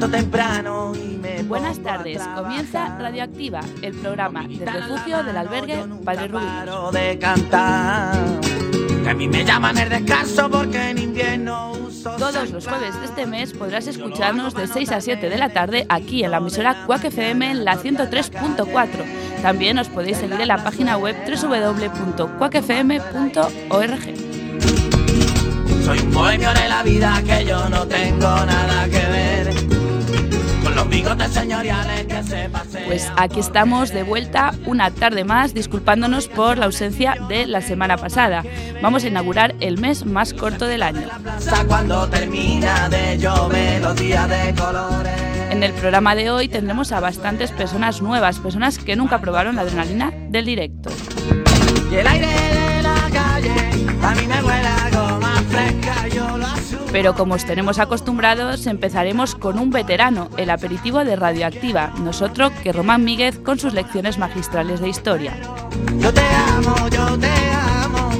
levanto temprano y me Buenas tardes, comienza Radioactiva, el programa del refugio del albergue Padre Rubio. de cantar. Que a mí me llaman el descanso porque en invierno uso Todos los jueves de este mes podrás escucharnos de 6 a 7 de la tarde aquí en la emisora Quack FM en la 103.4. También os podéis seguir en la página web www.quackfm.org. Soy un bohemio de la vida que yo no tengo nada que ver los bigotes señoriales que se pasean. Pues aquí estamos de vuelta una tarde más, disculpándonos por la ausencia de la semana pasada. Vamos a inaugurar el mes más corto del año. plaza cuando termina de llover los días de colores. En el programa de hoy tendremos a bastantes personas nuevas, personas que nunca probaron la adrenalina del directo. Y el aire de la calle a mí me huele a goma fresca, yo lo. Pero como os tenemos acostumbrados, empezaremos con un veterano, el aperitivo de Radioactiva, nosotros que Román Míguez con sus lecciones magistrales de historia. Yo te amo, yo te amo.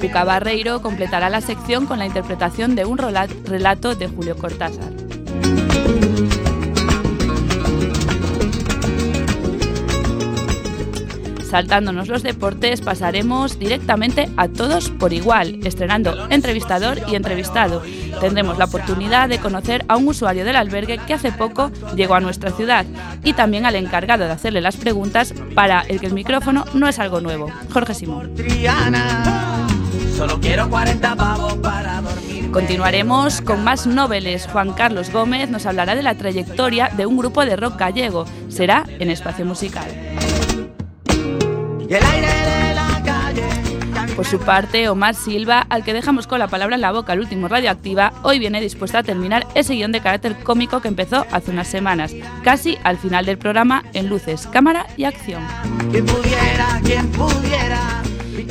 Cuca Barreiro completará la sección con la interpretación de un relato de Julio Cortázar. Saltándonos los deportes, pasaremos directamente a todos por igual, estrenando entrevistador y entrevistado. Tendremos la oportunidad de conocer a un usuario del albergue que hace poco llegó a nuestra ciudad y también al encargado de hacerle las preguntas para el que el micrófono no es algo nuevo, Jorge Simón. Solo quiero 40 pavos para dormir. Continuaremos con más noveles. Juan Carlos Gómez nos hablará de la trayectoria de un grupo de rock gallego. Será en Espacio Musical. Y el aire de la calle. Por su parte, Omar Silva, al que dejamos con la palabra en la boca al último Radioactiva, hoy viene dispuesto a terminar ese guion de carácter cómico que empezó hace unas semanas, casi al final del programa en luces, cámara y acción. Quien pudiera, quien pudiera.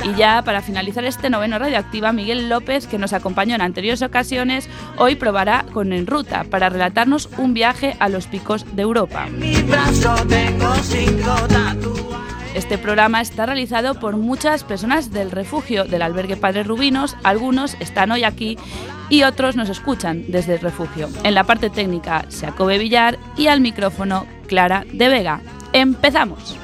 Y ya para finalizar este noveno Radioactiva, Miguel López, que nos acompañó en anteriores ocasiones, hoy probará con En Ruta para relatarnos un viaje a los picos de Europa. En mi brazo tengo cinco. Este programa está realizado por muchas personas del refugio del albergue Padre Rubinos. Algunos están hoy aquí y otros nos escuchan desde el refugio. En la parte técnica, Jacobe Villar y al micrófono, Clara de Vega. ¡Empezamos!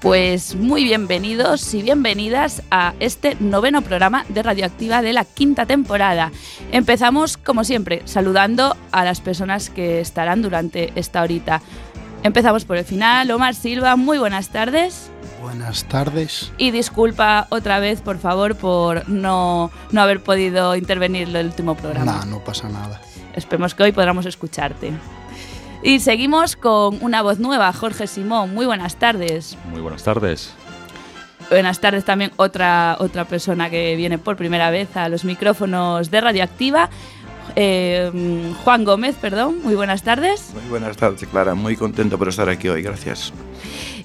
Pues muy bienvenidos y bienvenidas a este noveno programa de Radioactiva de la quinta temporada. Empezamos, como siempre, saludando a las personas que estarán durante esta horita. Empezamos por el final. Omar Silva, muy buenas tardes. Buenas tardes. Y disculpa otra vez, por favor, por no, no haber podido intervenir en el último programa. No, no pasa nada. Esperemos que hoy podamos escucharte. Y seguimos con una voz nueva, Jorge Simón. Muy buenas tardes. Muy buenas tardes. Buenas tardes también otra, otra persona que viene por primera vez a los micrófonos de Radioactiva. Eh, Juan Gómez, perdón. Muy buenas tardes. Muy buenas tardes, Clara. Muy contento por estar aquí hoy. Gracias.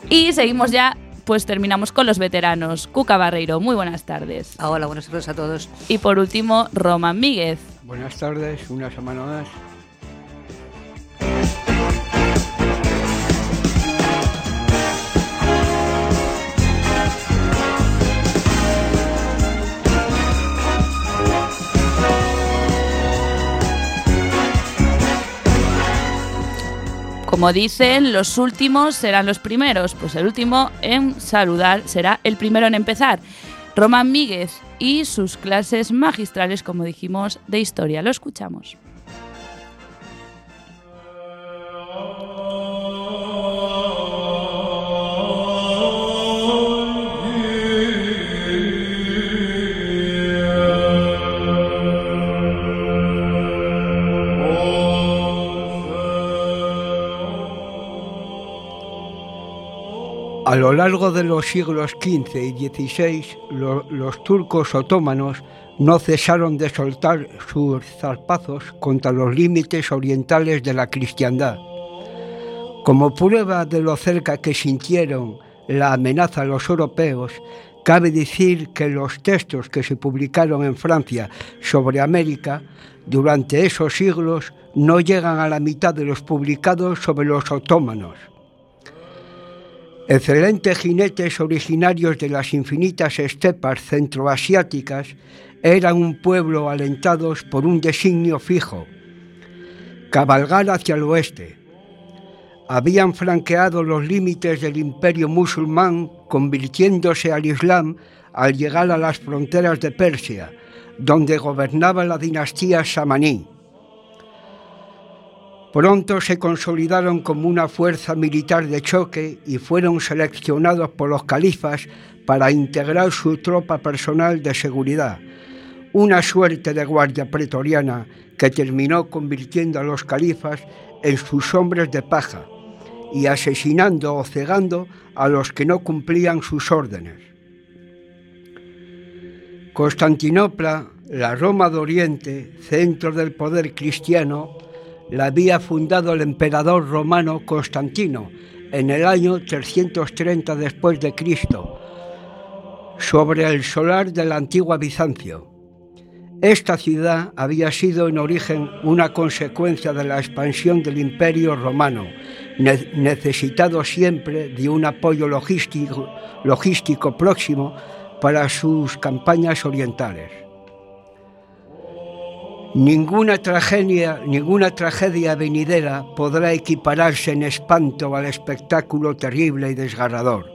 Y seguimos ya, pues terminamos con los veteranos. Cuca Barreiro, muy buenas tardes. Hola, buenas tardes a todos. Y por último, Roman Míguez. Buenas tardes, una semana más. Como dicen, los últimos serán los primeros. Pues el último en saludar será el primero en empezar. Roman Míguez y sus clases magistrales, como dijimos, de historia. Lo escuchamos. A lo largo de los siglos XV y XVI, lo- los turcos otomanos no cesaron de soltar sus zarpazos contra los límites orientales de la cristiandad. Como prueba de lo cerca que sintieron la amenaza a los europeos, cabe decir que los textos que se publicaron en Francia sobre América durante esos siglos no llegan a la mitad de los publicados sobre los otómanos. Excelentes jinetes originarios de las infinitas estepas centroasiáticas eran un pueblo alentados por un designio fijo, cabalgar hacia el oeste. Habían franqueado los límites del imperio musulmán, convirtiéndose al Islam al llegar a las fronteras de Persia, donde gobernaba la dinastía samaní. Pronto se consolidaron como una fuerza militar de choque y fueron seleccionados por los califas para integrar su tropa personal de seguridad, una suerte de guardia pretoriana que terminó convirtiendo a los califas en sus hombres de paja y asesinando o cegando a los que no cumplían sus órdenes. Constantinopla, la Roma de Oriente, centro del poder cristiano, la había fundado el emperador romano Constantino en el año 330 después de Cristo, sobre el solar de la antigua Bizancio. Esta ciudad había sido en origen una consecuencia de la expansión del imperio romano, necesitado siempre de un apoyo logístico, logístico próximo para sus campañas orientales. Ninguna tragedia, ninguna tragedia venidera podrá equipararse en espanto al espectáculo terrible y desgarrador.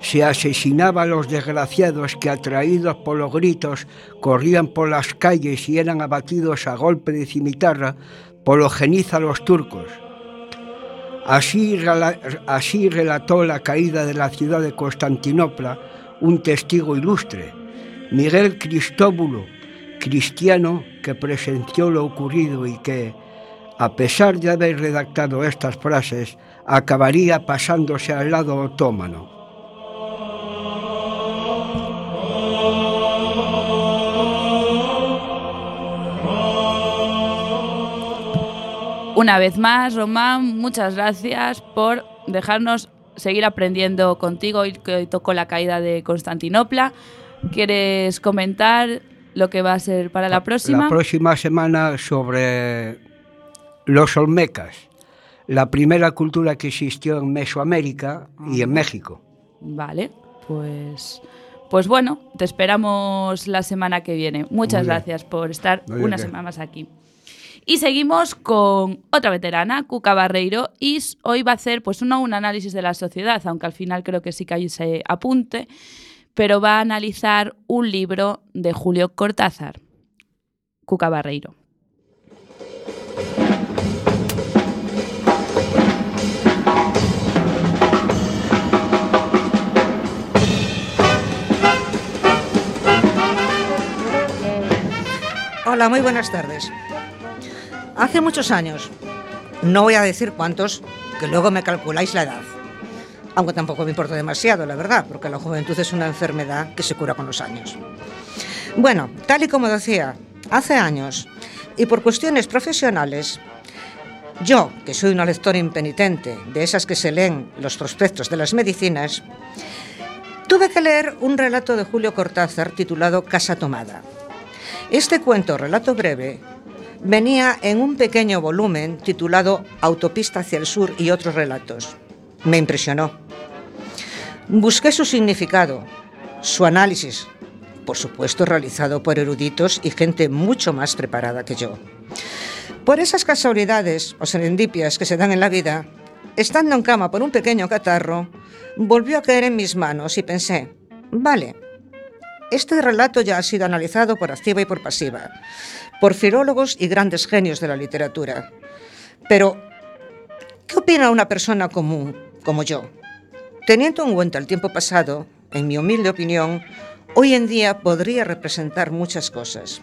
Se asesinaba a los desgraciados que, atraídos por los gritos, corrían por las calles y eran abatidos a golpe de cimitarra por los turcos. Así, así relató la caída de la ciudad de Constantinopla un testigo ilustre, Miguel Cristóbulo, cristiano que presenció lo ocurrido y que, a pesar de haber redactado estas frases, acabaría pasándose al lado otomano. Una vez más, Román, muchas gracias por dejarnos seguir aprendiendo contigo hoy que tocó la caída de Constantinopla. ¿Quieres comentar lo que va a ser para la próxima. La próxima semana sobre los olmecas, la primera cultura que existió en Mesoamérica y en México. Vale, pues, pues bueno, te esperamos la semana que viene. Muchas gracias por estar una semana más aquí. Y seguimos con otra veterana, Cuca Barreiro, y hoy va a hacer pues un análisis de la sociedad, aunque al final creo que sí que hay ese apunte pero va a analizar un libro de Julio Cortázar, Cuca Barreiro. Hola, muy buenas tardes. Hace muchos años, no voy a decir cuántos, que luego me calculáis la edad aunque tampoco me importa demasiado, la verdad, porque la juventud es una enfermedad que se cura con los años. Bueno, tal y como decía, hace años, y por cuestiones profesionales, yo, que soy una lectora impenitente, de esas que se leen los prospectos de las medicinas, tuve que leer un relato de Julio Cortázar titulado Casa Tomada. Este cuento, relato breve, venía en un pequeño volumen titulado Autopista hacia el Sur y otros relatos. Me impresionó. Busqué su significado, su análisis, por supuesto realizado por eruditos y gente mucho más preparada que yo. Por esas casualidades o serendipias que se dan en la vida, estando en cama por un pequeño catarro, volvió a caer en mis manos y pensé, vale, este relato ya ha sido analizado por activa y por pasiva, por filólogos y grandes genios de la literatura. Pero, ¿qué opina una persona común como yo? Teniendo en cuenta el tiempo pasado, en mi humilde opinión, hoy en día podría representar muchas cosas.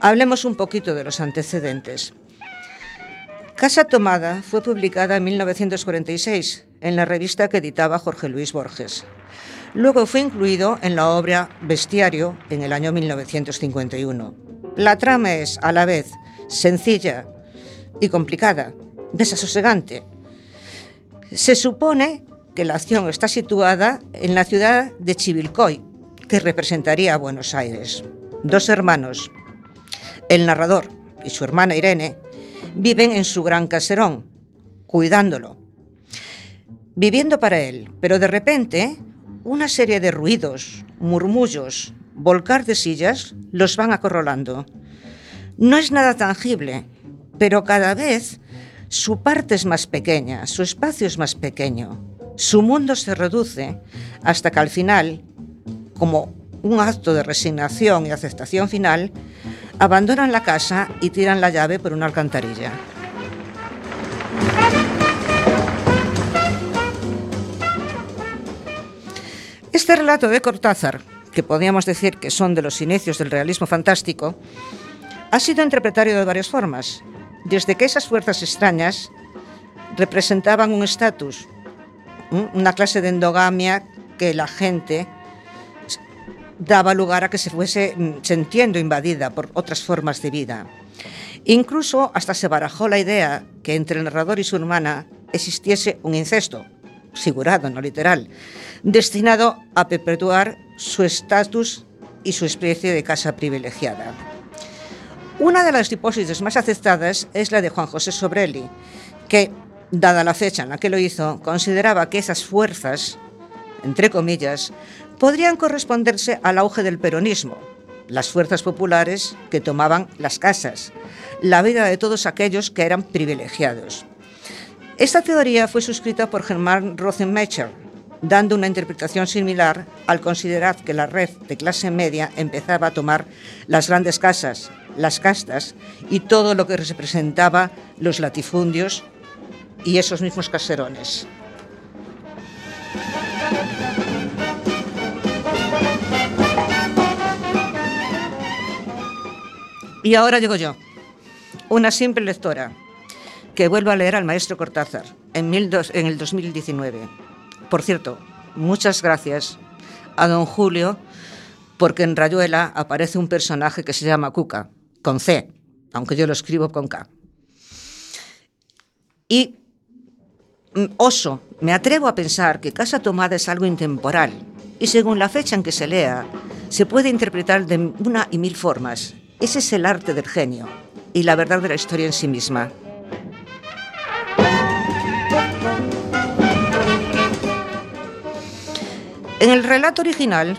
Hablemos un poquito de los antecedentes. Casa Tomada fue publicada en 1946 en la revista que editaba Jorge Luis Borges. Luego fue incluido en la obra Bestiario en el año 1951. La trama es, a la vez, sencilla y complicada, desasosegante. Se supone que la acción está situada en la ciudad de Chivilcoy, que representaría a Buenos Aires. Dos hermanos, el narrador y su hermana Irene, viven en su gran caserón, cuidándolo, viviendo para él, pero de repente una serie de ruidos, murmullos, volcar de sillas los van acorralando. No es nada tangible, pero cada vez su parte es más pequeña, su espacio es más pequeño, su mundo se reduce hasta que al final, como un acto de resignación y aceptación final, abandonan la casa y tiran la llave por una alcantarilla. Este relato de Cortázar, que podríamos decir que son de los inicios del realismo fantástico, ha sido interpretado de varias formas, desde que esas fuerzas extrañas representaban un estatus, una clase de endogamia que la gente daba lugar a que se fuese sintiendo invadida por otras formas de vida. Incluso hasta se barajó la idea que entre el narrador y su hermana existiese un incesto, figurado, no literal, destinado a perpetuar su estatus y su especie de casa privilegiada. Una de las hipótesis más aceptadas es la de Juan José Sobrelli, que, dada la fecha en la que lo hizo, consideraba que esas fuerzas, entre comillas, podrían corresponderse al auge del peronismo, las fuerzas populares que tomaban las casas, la vida de todos aquellos que eran privilegiados. Esta teoría fue suscrita por Germán Rothenmecher, dando una interpretación similar al considerar que la red de clase media empezaba a tomar las grandes casas, las castas y todo lo que representaba los latifundios y esos mismos caserones. Y ahora llego yo, una simple lectora, que vuelvo a leer al maestro Cortázar en, en el 2019. Por cierto, muchas gracias a don Julio, porque en Rayuela aparece un personaje que se llama Cuca, con C, aunque yo lo escribo con K. Y mm, oso, me atrevo a pensar que Casa Tomada es algo intemporal y según la fecha en que se lea, se puede interpretar de una y mil formas. Ese es el arte del genio y la verdad de la historia en sí misma. En el relato original,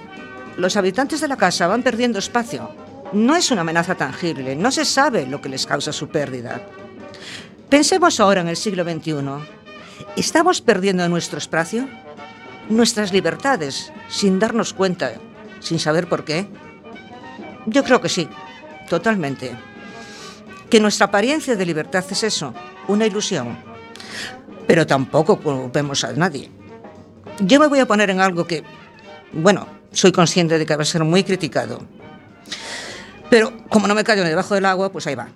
los habitantes de la casa van perdiendo espacio. No es una amenaza tangible, no se sabe lo que les causa su pérdida. Pensemos ahora en el siglo XXI. ¿Estamos perdiendo nuestro espacio? ¿Nuestras libertades, sin darnos cuenta, sin saber por qué? Yo creo que sí totalmente. Que nuestra apariencia de libertad es eso, una ilusión. Pero tampoco culpemos a nadie. Yo me voy a poner en algo que, bueno, soy consciente de que va a ser muy criticado. Pero como no me callo ni debajo del agua, pues ahí va.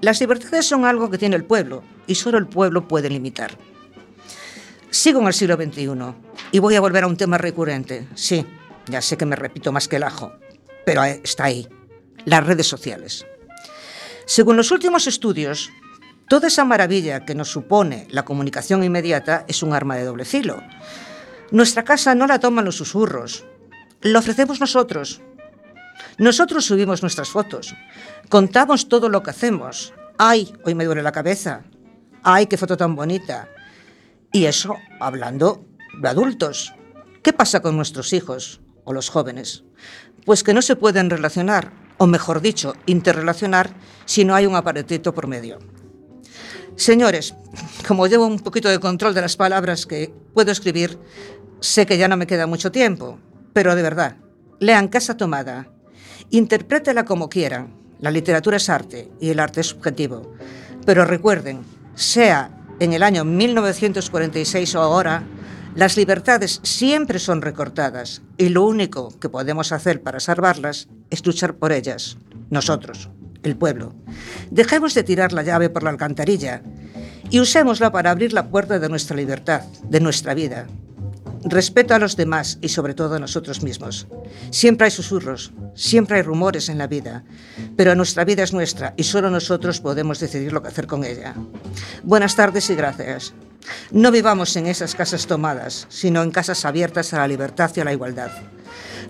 Las libertades son algo que tiene el pueblo y solo el pueblo puede limitar. Sigo en el siglo XXI y voy a volver a un tema recurrente. Sí, ya sé que me repito más que el ajo, pero está ahí las redes sociales. Según los últimos estudios, toda esa maravilla que nos supone la comunicación inmediata es un arma de doble filo. Nuestra casa no la toman los susurros, la ofrecemos nosotros. Nosotros subimos nuestras fotos, contamos todo lo que hacemos. ¡Ay, hoy me duele la cabeza! ¡Ay, qué foto tan bonita! Y eso hablando de adultos. ¿Qué pasa con nuestros hijos o los jóvenes? Pues que no se pueden relacionar o mejor dicho, interrelacionar si no hay un aparatito por medio. Señores, como llevo un poquito de control de las palabras que puedo escribir, sé que ya no me queda mucho tiempo, pero de verdad, lean Casa Tomada, interprétela como quieran, la literatura es arte y el arte es subjetivo, pero recuerden, sea en el año 1946 o ahora, las libertades siempre son recortadas y lo único que podemos hacer para salvarlas es luchar por ellas, nosotros, el pueblo. Dejemos de tirar la llave por la alcantarilla y usémosla para abrir la puerta de nuestra libertad, de nuestra vida. Respeto a los demás y sobre todo a nosotros mismos. Siempre hay susurros, siempre hay rumores en la vida, pero nuestra vida es nuestra y solo nosotros podemos decidir lo que hacer con ella. Buenas tardes y gracias. No vivamos en esas casas tomadas, sino en casas abiertas a la libertad y a la igualdad.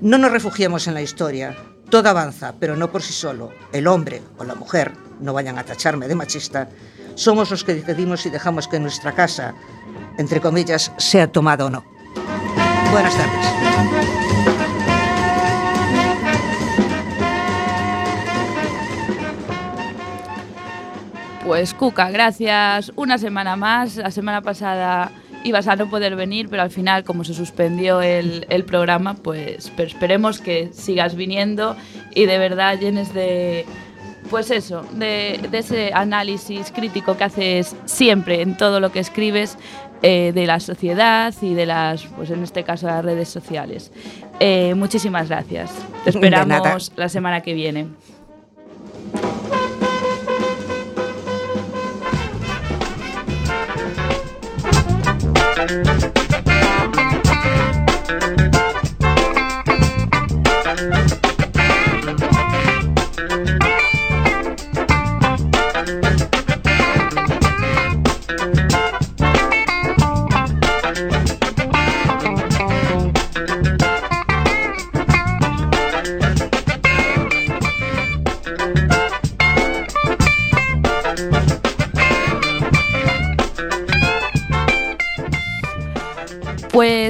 No nos refugiemos en la historia. Todo avanza, pero no por sí solo. El hombre o la mujer, no vayan a tacharme de machista, somos los que decidimos si dejamos que nuestra casa, entre comillas, sea tomada o no. Buenas tardes. Pues Cuca, gracias una semana más. La semana pasada ibas a no poder venir, pero al final, como se suspendió el, programa, pues esperemos que sigas viniendo y de verdad llenes de, pues eso, de, de ese análisis crítico que haces siempre en todo lo que escribes eh, de la sociedad y de las, pues en este caso, las redes sociales. Eh, muchísimas gracias. Te esperamos la semana que viene.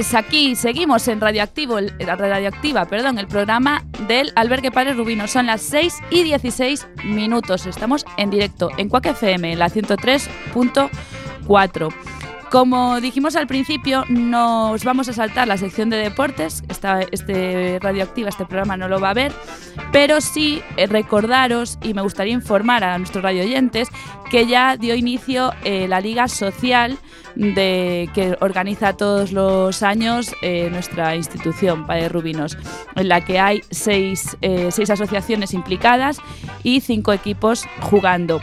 Pues aquí seguimos en Radioactivo, el- eh, Radioactiva, perdón, el programa del Albergue Padre Rubino. Son las 6 y 16 minutos. Estamos en directo en Cuac FM, en la 103.4. Como dijimos al principio, nos vamos a saltar la sección de deportes. Esta, este Radioactiva, este programa no lo va a ver. Pero sí eh, recordaros, y me gustaría informar a nuestros radioyentes, que ya dio inicio eh, la Liga Social que organiza todos los años eh, nuestra institución, Padre Rubinos, en la que hay seis, seis asociaciones implicadas y cinco equipos jugando.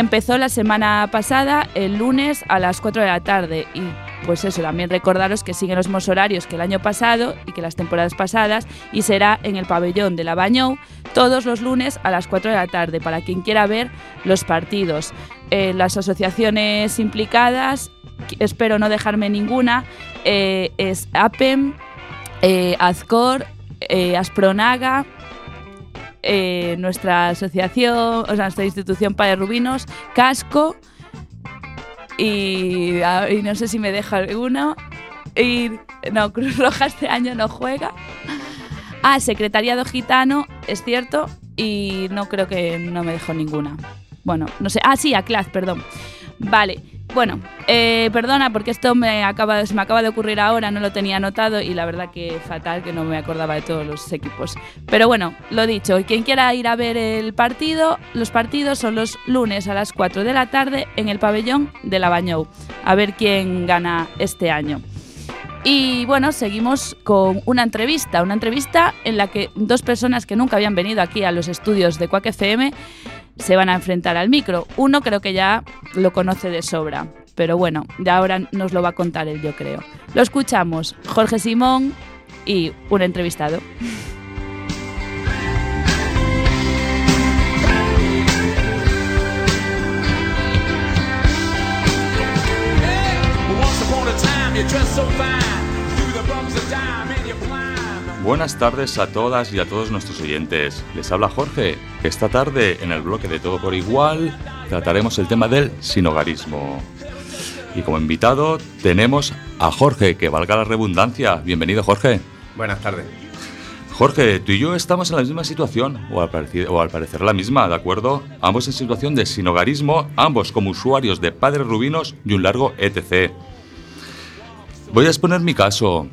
Empezó la semana pasada, el lunes a las 4 de la tarde y pues eso, también recordaros que siguen los mismos horarios que el año pasado y que las temporadas pasadas y será en el pabellón de la Bañou todos los lunes a las 4 de la tarde para quien quiera ver los partidos. Eh, las asociaciones implicadas, espero no dejarme ninguna, eh, es APEM, eh, Azcor, eh, Aspronaga, eh, nuestra asociación, o sea, nuestra institución Padre Rubinos, Casco y, a- no sé si me deja alguno. Y no, Cruz Roja este año no juega. Ah, Secretariado Gitano, es cierto, y no creo que no me dejó ninguna. Bueno, no sé. Ah, sí, ACLAD, perdón. Vale. Bueno, eh, perdona porque esto me acaba, se me acaba de ocurrir ahora, no lo tenía anotado y la verdad que fatal que no me acordaba de todos los equipos. Pero bueno, lo dicho, quien quiera ir a ver el partido, los partidos son los lunes a las 4 de la tarde en el pabellón de la Bañou. A ver quién gana este año. Y bueno, seguimos con una entrevista, una entrevista en la que dos personas que nunca habían venido aquí a los estudios de Quack FM se van a enfrentar al micro. Uno creo que ya lo conoce de sobra, pero bueno, ya ahora nos lo va a contar él, yo creo. Lo escuchamos, Jorge Simón y un entrevistado. Buenas tardes a todas y a todos nuestros oyentes. Les habla Jorge. Esta tarde, en el bloque de Todo por Igual, trataremos el tema del sinogarismo. Y como invitado tenemos a Jorge, que valga la redundancia. Bienvenido, Jorge. Buenas tardes. Jorge, tú y yo estamos en la misma situación, o al, parecer, o al parecer la misma, ¿de acuerdo? Ambos en situación de sinogarismo, ambos como usuarios de padres rubinos y un largo etc. Voy a exponer mi caso.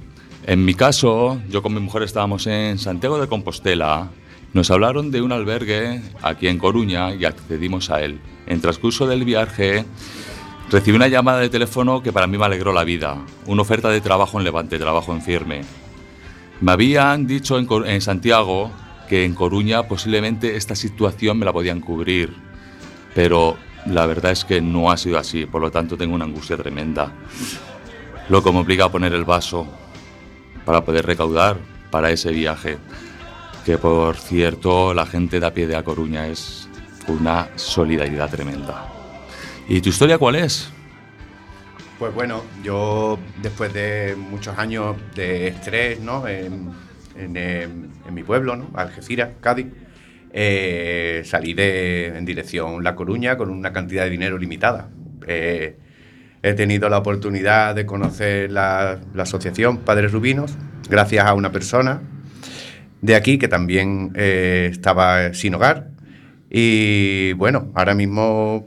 En mi caso, yo con mi mujer estábamos en Santiago de Compostela. Nos hablaron de un albergue aquí en Coruña y accedimos a él. En transcurso del viaje, recibí una llamada de teléfono que para mí me alegró la vida. Una oferta de trabajo en Levante, trabajo en firme. Me habían dicho en, Santiago que en Coruña posiblemente esta situación me la podían cubrir, pero la verdad es que no ha sido así, por lo tanto tengo una angustia tremenda. Lo que me obliga a poner el vaso para poder recaudar para ese viaje, que por cierto la gente de a pie de A Coruña es una solidaridad tremenda. ¿Y tu historia cuál es? Pues bueno, yo después de muchos años de estrés ¿no? en, mi pueblo, ¿no? Algeciras, Cádiz, eh, salí de, en dirección La Coruña con una cantidad de dinero limitada. Eh, he tenido la oportunidad de conocer la, la asociación Padres Rubinos gracias a una persona de aquí que también eh, estaba sin hogar. Y bueno, ahora mismo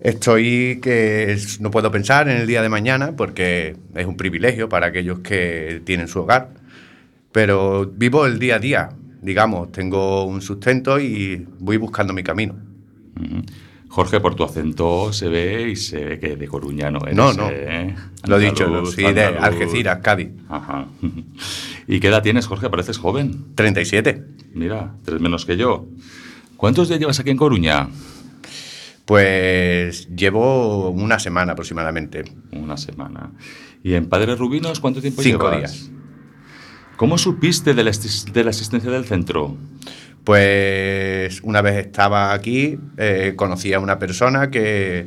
estoy que no puedo pensar en el día de mañana porque es un privilegio para aquellos que tienen su hogar. Pero vivo el día a día, digamos, tengo un sustento y voy buscando mi camino. Jorge, por tu acento se ve y se ve que de coruñano eres. No, no. ¿eh? Lo he dicho, sí, de. Algeciras, Cádiz. Ajá. ¿Y qué edad tienes, Jorge? Pareces joven. 37. Mira, tres menos que yo. ¿Cuántos días llevas aquí en Coruña? Pues llevo una semana aproximadamente. Una semana. ¿Y en Padres Rubinos cuánto tiempo Cinco llevas? días. ¿Cómo supiste de la, asist- de la asistencia del centro? Pues una vez estaba aquí, eh, conocí a una persona que,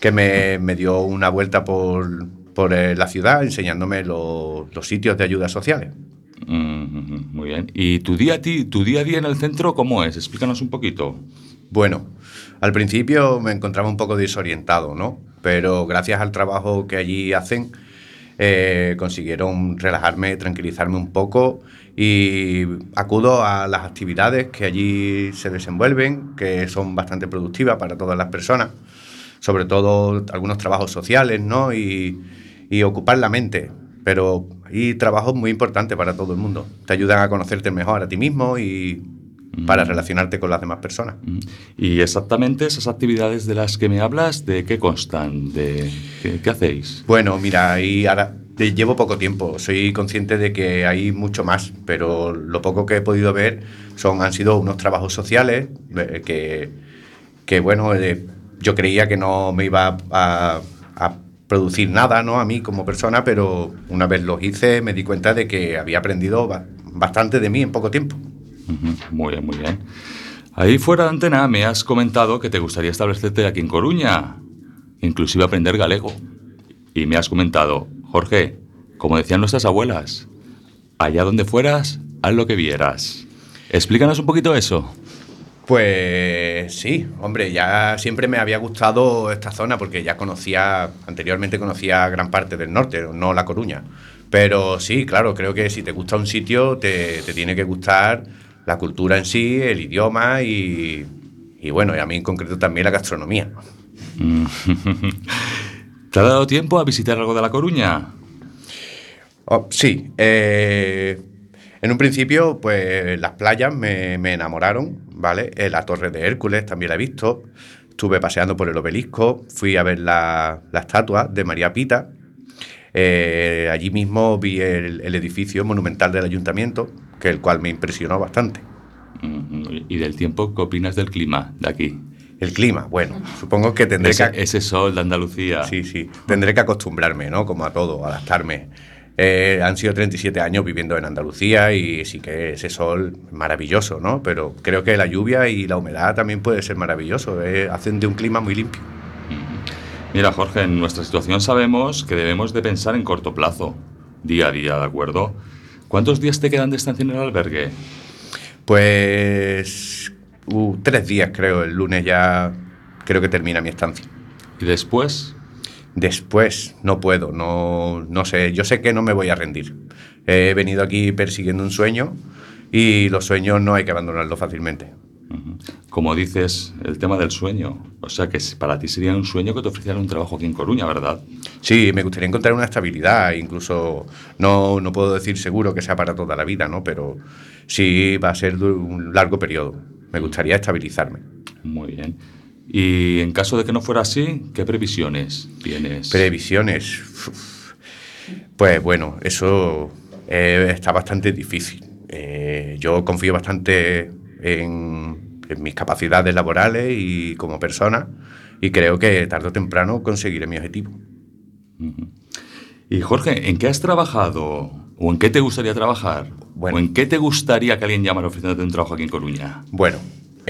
que me, me dio una vuelta por, por eh, la ciudad enseñándome lo- los sitios de ayudas sociales. Mm, muy bien. ¿Y tu día, a ti, tu día a día en el centro cómo es? Explícanos un poquito. Bueno, al principio me encontraba un poco desorientado, ¿no? Pero gracias al trabajo que allí hacen, eh, consiguieron relajarme, tranquilizarme un poco y acudo a las actividades que allí se desenvuelven, que son bastante productivas para todas las personas, sobre todo algunos trabajos sociales, ¿no? Y, y ocupar la mente. Pero hay trabajos muy importantes para todo el mundo. Te ayudan a conocerte mejor a ti mismo y para relacionarte con las demás personas. Mm. Y exactamente esas actividades de las que me hablas, ¿de qué constan? ¿De qué, qué hacéis? Bueno, mira, y ahora de- llevo poco tiempo, soy consciente de que hay mucho más, pero lo poco que he podido ver son, han sido unos trabajos sociales eh, que, que, bueno, eh, yo creía que no me iba a, a producir nada ¿no? a mí como persona, pero una vez los hice me di cuenta de que había aprendido ba- bastante de mí en poco tiempo. Muy bien, muy bien. Ahí fuera de antena me has comentado que te gustaría establecerte aquí en Coruña, inclusive aprender galego. Y me has comentado, Jorge, como decían nuestras abuelas, allá donde fueras, haz lo que vieras. Explícanos un poquito eso. Pues sí, hombre, ya siempre me había gustado esta zona porque ya conocía, anteriormente conocía gran parte del norte, no La Coruña. Pero sí, claro, creo que si te gusta un sitio, te, te tiene que gustar la cultura en sí, el idioma y, y bueno, y a mí en concreto también la gastronomía. ¿Te ha dado tiempo a visitar algo de La Coruña? Oh, sí, eh, en un principio, pues las playas me, me enamoraron, ¿vale? Eh, la Torre de Hércules también la he visto. Estuve paseando por el obelisco, fui a ver la, la estatua de María Pita. Eh, allí mismo vi el, el edificio monumental del ayuntamiento, que el cual me impresionó bastante. Mm, ¿Y del tiempo qué opinas del clima de aquí? El clima, bueno, supongo que tendré Ese, que... ese sol de Andalucía. Sí, sí. Tendré que acostumbrarme, ¿no? Como a todo, adaptarme. Eh, han sido 37 años viviendo en Andalucía y sí que ese sol maravilloso, ¿no? Pero creo que la lluvia y la humedad también puede ser maravilloso. eh, hacen de un clima muy limpio. Mira, Jorge, en nuestra situación sabemos que debemos de pensar en corto plazo, día a día, ¿de acuerdo? ¿Cuántos días te quedan de estancia en el albergue? Pues uh, tres días creo. El lunes ya creo que termina mi estancia. ¿Y después? Después no puedo, no, no sé. Yo sé que no me voy a rendir. He venido aquí persiguiendo un sueño y los sueños no hay que abandonarlos fácilmente. Como dices, el tema del sueño. O sea que para ti sería un sueño que te ofrecieran un trabajo aquí en Coruña, ¿verdad? Sí, me gustaría encontrar una estabilidad, incluso no, no puedo decir seguro que sea para toda la vida, ¿no? Pero sí va a ser un largo periodo. Me gustaría estabilizarme. Muy bien. Y en caso de que no fuera así, ¿qué previsiones tienes? Previsiones. Pues bueno, eso eh, está bastante difícil. Eh, yo confío bastante en, en mis capacidades laborales y como persona y creo que tarde o temprano conseguiré mi objetivo. Y Jorge, ¿en qué has trabajado? ¿O en qué te gustaría trabajar? Bueno. ¿O en qué te gustaría que alguien llamara ofreciéndote un trabajo aquí en Coruña? Bueno,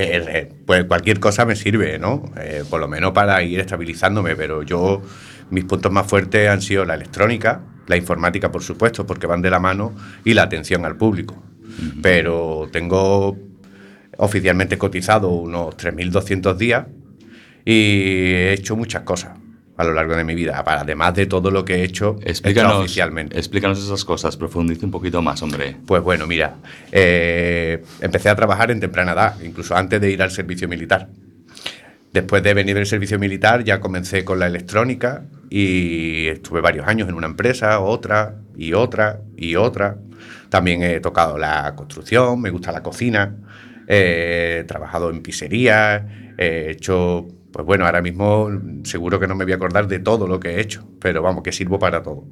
Eh, eh, pues cualquier cosa me sirve, ¿no? Eh, por lo menos para ir estabilizándome, pero yo, mis puntos más fuertes han sido la electrónica, la informática, por supuesto, porque van de la mano, y la atención al público. Pero tengo oficialmente cotizado unos 3.200 días y he hecho muchas cosas a lo largo de mi vida, además de todo lo que he hecho Explícanos, extraoficialmente. explícanos esas cosas, profundice un poquito más, hombre. Pues bueno, mira, eh, empecé a trabajar en temprana edad, incluso antes de ir al servicio militar. Después de venir del servicio militar ya comencé con la electrónica y estuve varios años en una empresa, otra y otra y otra. También he tocado la construcción, me gusta la cocina, eh, he trabajado en pizzerías, he hecho, pues bueno, ahora mismo seguro que no me voy a acordar de todo lo que he hecho, pero vamos, que sirvo para todo.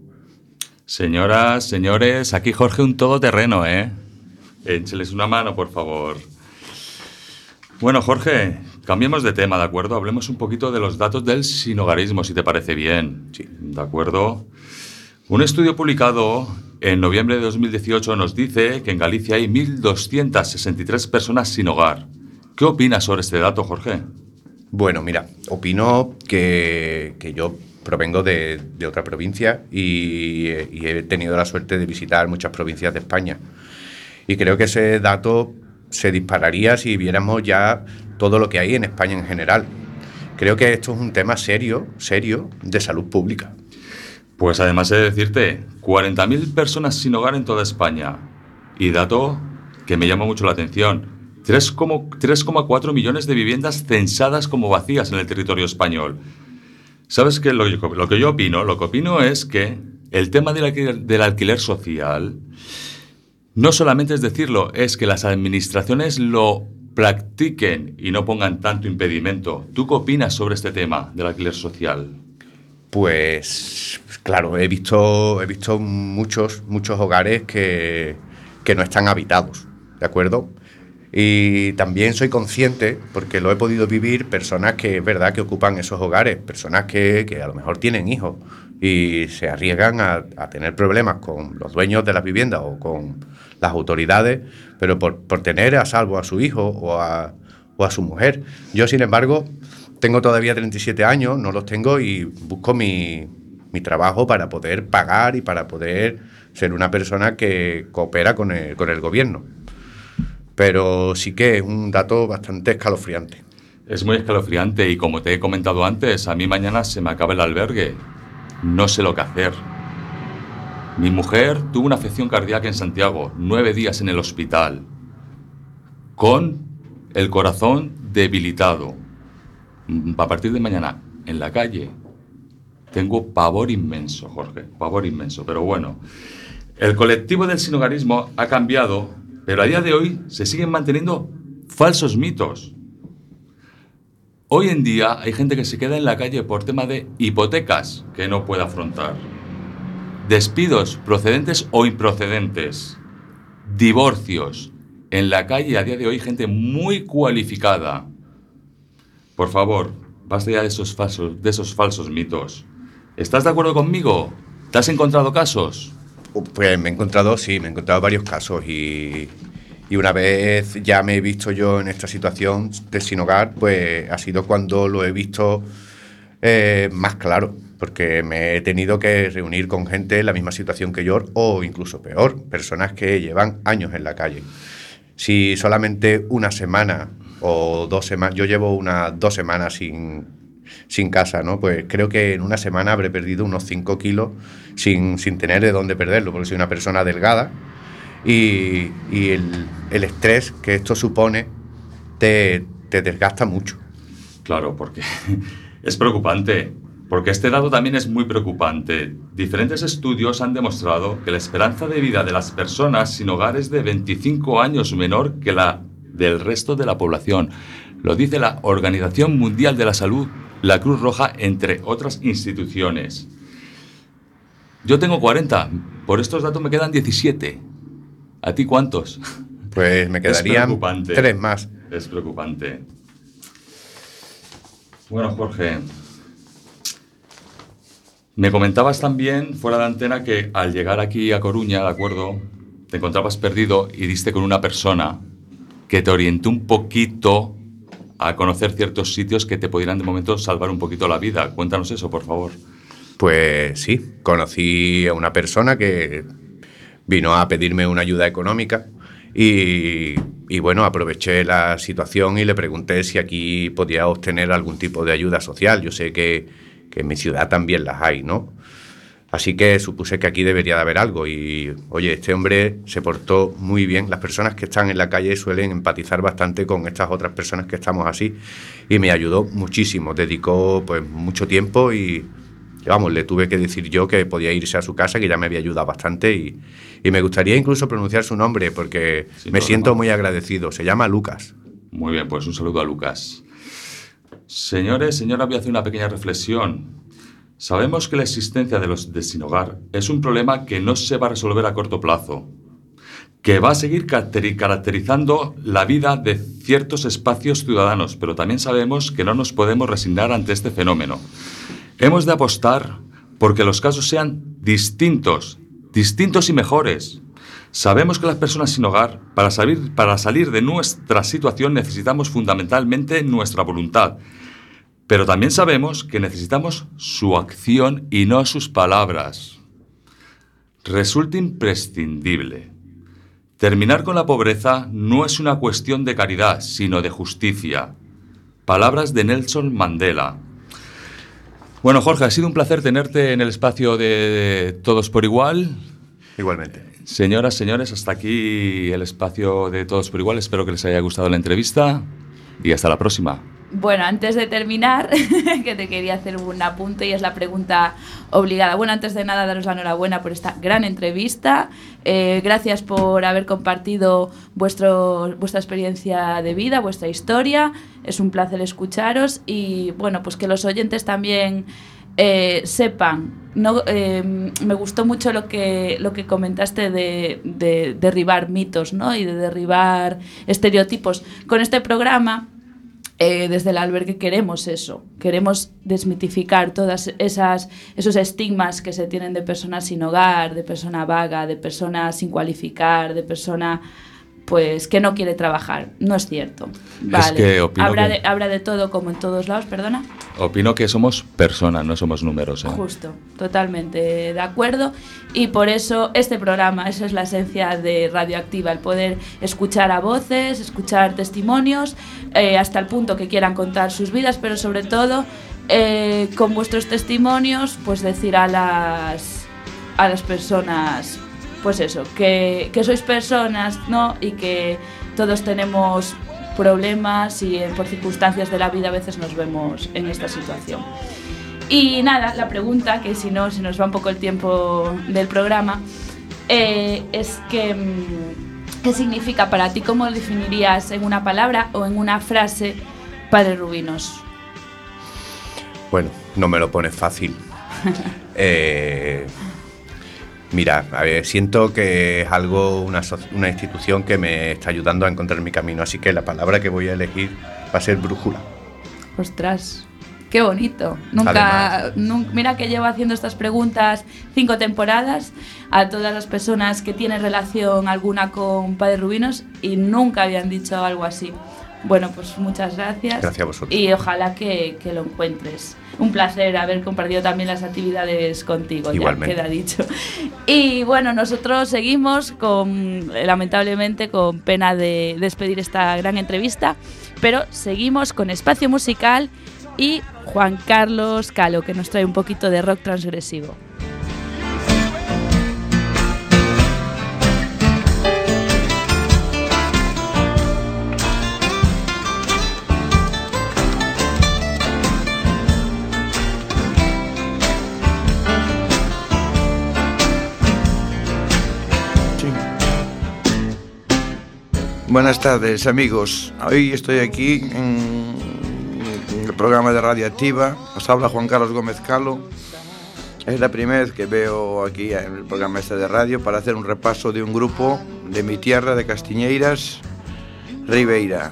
Señoras, señores, aquí Jorge un todoterreno, ¿eh? Écheles una mano, por favor. Bueno, Jorge, cambiemos de tema, ¿de acuerdo? Hablemos un poquito de los datos del sinogarismo, si te parece bien. Sí. ¿De acuerdo? Un estudio publicado en noviembre de 2018 nos dice que en Galicia hay 1.263 personas sin hogar. ¿Qué opinas sobre este dato, Jorge? Bueno, mira, opino que, que yo provengo de, de otra provincia y, y he tenido la suerte de visitar muchas provincias de España. Y creo que ese dato se dispararía si viéramos ya todo lo que hay en España en general. Creo que esto es un tema serio, serio, de salud pública. Pues además he de decirte, 40.000 personas sin hogar en toda España. Y dato que me llama mucho la atención, 3,4 3,4 millones de viviendas censadas como vacías en el territorio español. ¿Sabes qué? Lo, lo que yo opino, lo que opino es que el tema del alquiler, del alquiler social no solamente es decirlo, es que las administraciones lo practiquen y no pongan tanto impedimento. ¿Tú qué opinas sobre este tema del alquiler social? Pues claro, he visto, he visto muchos, muchos hogares que, que no están habitados, ¿de acuerdo? Y también soy consciente, porque lo he podido vivir, personas que es verdad que ocupan esos hogares, personas que, que a lo mejor tienen hijos y se arriesgan a, tener problemas con los dueños de las viviendas o con las autoridades, pero por, por tener a salvo a su hijo o a, o a su mujer. Yo, sin embargo, tengo todavía 37 años, no los tengo y busco mi, mi trabajo para poder pagar y para poder ser una persona que coopera con el, con el gobierno. Pero sí que es un dato bastante escalofriante. Es muy escalofriante y como te he comentado antes, a mí mañana se me acaba el albergue. No sé lo que hacer. Mi mujer tuvo una afección cardíaca en Santiago, nueve días en el hospital, con el corazón debilitado. Mm, A partir de mañana, en la calle, tengo pavor inmenso, Jorge, pavor inmenso. Pero bueno, el colectivo del sinogarismo ha cambiado, pero a día de hoy se siguen manteniendo falsos mitos. Hoy en día hay gente que se queda en la calle por tema de hipotecas que no puede afrontar, despidos procedentes o improcedentes, divorcios. En la calle a día de hoy gente muy cualificada. Por favor, basta ya de esos falsos, de esos falsos mitos. ¿Estás de acuerdo conmigo? ¿Te has encontrado casos? Pues me he encontrado, sí, me he encontrado varios casos y, y una vez ya me he visto yo en esta situación de sin hogar, pues ha sido cuando lo he visto eh, más claro, porque me he tenido que reunir con gente en la misma situación que yo o incluso peor, personas que llevan años en la calle. Si solamente una semana o dos semanas, yo llevo unas dos semanas sin, sin casa, ¿no? Pues creo que en una semana habré perdido unos 5 kilos sin, sin tener de dónde perderlo, porque soy una persona delgada y, y el, el estrés que esto supone te, te desgasta mucho. Claro, porque es preocupante. Porque este dato también es muy preocupante. Diferentes estudios han demostrado que la esperanza de vida de las personas sin hogar es de 25 años menor que la del resto de la población. Lo dice la Organización Mundial de la Salud, la Cruz Roja, entre otras instituciones. Yo tengo 40, por estos datos me quedan 17. ¿A ti cuántos? Pues me quedarían preocupante. tres más. Es preocupante. Bueno, Jorge, me comentabas también fuera de antena que al llegar aquí a Coruña, ¿de acuerdo? Te encontrabas perdido y diste con una persona que te orientó un poquito a conocer ciertos sitios que te pudieran de momento salvar un poquito la vida. Cuéntanos eso, por favor. Pues sí, conocí a una persona que vino a pedirme una ayuda económica y, y, bueno, aproveché la situación y le pregunté si aquí podía obtener algún tipo de ayuda social. Yo sé que, que en mi ciudad también las hay, ¿no? Así que supuse que aquí debería de haber algo y, oye, este hombre se portó muy bien. Las personas que están en la calle suelen empatizar bastante con estas otras personas que estamos así y me ayudó muchísimo. Dedicó pues mucho tiempo y, vamos, le tuve que decir yo que podía irse a su casa, que ya me había ayudado bastante y, y me gustaría incluso pronunciar su nombre porque Sin me siento muy agradecido. Se llama Lucas. Muy bien, pues un saludo a Lucas. Señores, señora, voy a hacer una pequeña reflexión. Sabemos que la existencia de los de sin hogar es un problema que no se va a resolver a corto plazo, que va a seguir caracteri- caracterizando la vida de ciertos espacios ciudadanos, pero también sabemos que no nos podemos resignar ante este fenómeno. Hemos de apostar porque los casos sean distintos, distintos y mejores. Sabemos que las personas sin hogar, para salir, para salir de nuestra situación, necesitamos fundamentalmente nuestra voluntad. Pero también sabemos que necesitamos su acción y no sus palabras. Resulta imprescindible. Terminar con la pobreza no es una cuestión de caridad, sino de justicia. Palabras de Nelson Mandela. Bueno, Jorge, ha sido un placer tenerte en el espacio de Todos por Igual. Igualmente. Señoras, señores, hasta aquí el espacio de Todos por Igual. Espero que les haya gustado la entrevista y hasta la próxima. Bueno, antes de terminar, que te quería hacer un apunte y es la pregunta obligada. Bueno, antes de nada, daros la enhorabuena por esta gran entrevista. Eh, gracias por haber compartido vuestro, vuestra experiencia de vida, vuestra historia. Es un placer escucharos y, bueno, pues que los oyentes también eh, sepan. No, eh, me gustó mucho lo que, lo que comentaste de, de derribar mitos ¿no? y de derribar estereotipos. Con este programa eh, desde el albergue queremos eso, queremos desmitificar todas esas esos estigmas que se tienen de persona sin hogar, de persona vaga, de persona sin cualificar, de persona pues que no quiere trabajar. No es cierto. Vale. que opino habrá, que- de, habrá de todo como en todos lados, perdona. Opino que somos personas, no somos números. ¿eh? Justo, totalmente de acuerdo. Y por eso este programa, esa es la esencia de Radioactiva, el poder escuchar a voces, escuchar testimonios, eh, hasta el punto que quieran contar sus vidas, pero sobre todo eh, con vuestros testimonios, pues decir a las, a las personas, pues eso, que, que sois personas, ¿no? Y que todos tenemos problemas y eh, por circunstancias de la vida a veces nos vemos en esta situación. Y nada, la pregunta, que si no se nos va un poco el tiempo del programa, eh, es que, mm, ¿qué significa para ti? ¿Cómo definirías en una palabra o en una frase Padre Rubinos? Bueno, no me lo pones fácil. Eh, mira, a ver, siento que es algo, una, una institución que me está ayudando a encontrar mi camino, así que la palabra que voy a elegir va a ser brújula. Ostras, qué bonito. Nunca, nun- mira que llevo haciendo estas preguntas cinco temporadas a todas las personas que tienen relación alguna con Padre Rubinos y nunca habían dicho algo así. Bueno, pues muchas gracias. Gracias a vosotros. Y ojalá que, que lo encuentres. Un placer haber compartido también las actividades contigo, Igualmente. ya queda dicho. Y bueno, nosotros seguimos con, lamentablemente, con pena de despedir esta gran entrevista, pero seguimos con espacio musical y Juan Carlos Calo, que nos trae un poquito de rock transgresivo. Buenas tardes, amigos. Hoy estoy aquí en el programa de Radioactiva. Os habla Juan Carlos Gómez Calo. Es la primera vez que veo aquí en el programa este de radio para hacer un repaso de un grupo de mi tierra, de Castiñeiras, Ribeira.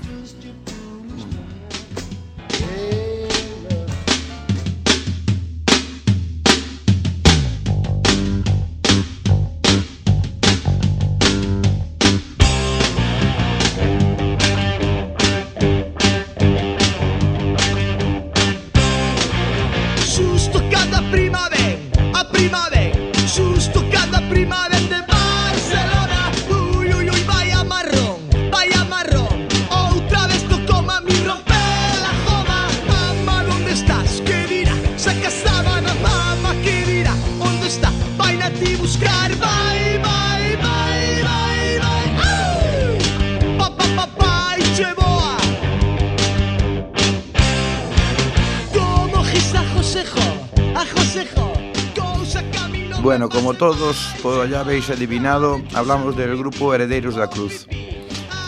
Bueno, como todos pues ya habéis adivinado, hablamos del grupo Herederos da Cruz.